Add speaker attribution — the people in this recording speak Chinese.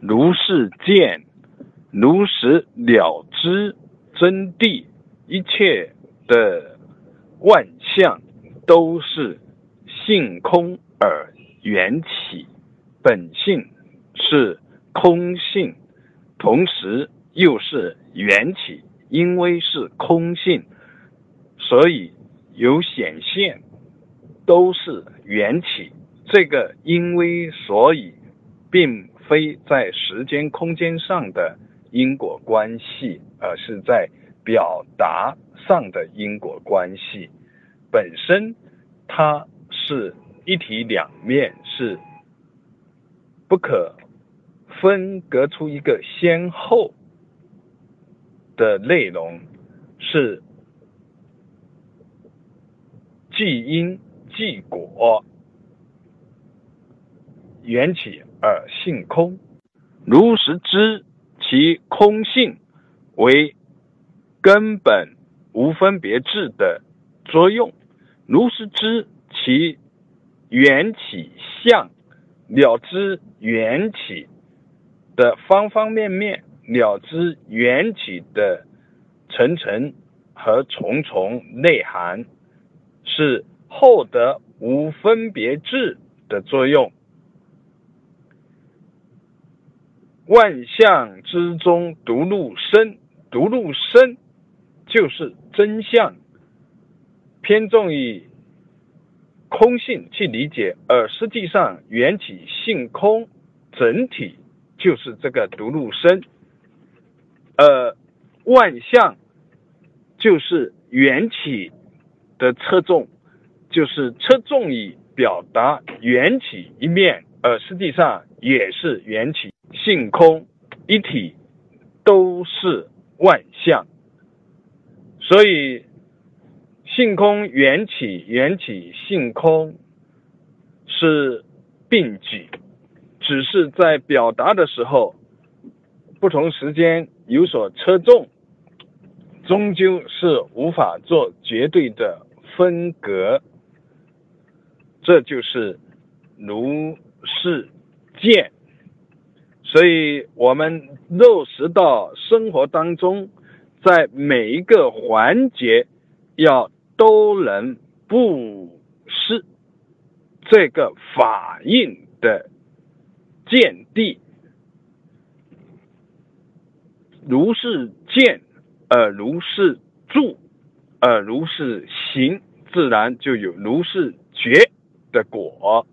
Speaker 1: 如是见，如实了知真谛，一切的万象都是性空而缘起，本性是空性，同时又是缘起，因为是空性，所以有显现，都是缘起。这个因为所以，并非在时间空间上的因果关系，而是在表达上的因果关系。本身它是一体两面，是不可分隔出一个先后的内容，是即因即果。缘起而性空，如实知其空性为根本无分别智的作用，如实知其缘起相，了知缘起的方方面面，了知缘起的层层和重重内涵，是后得无分别智的作用。万象之中独入身，独入身就是真相。偏重于空性去理解，而实际上缘起性空整体就是这个独入身。呃，万象就是缘起的侧重，就是侧重于表达缘起一面，而实际上也是缘起。性空一体都是万象，所以性空缘起，缘起性空是并举，只是在表达的时候，不同时间有所侧重，终究是无法做绝对的分隔。这就是如是见。所以，我们落实到生活当中，在每一个环节，要都能布施这个法印的见地，如是见，而如是住，而如是行，自然就有如是觉的果。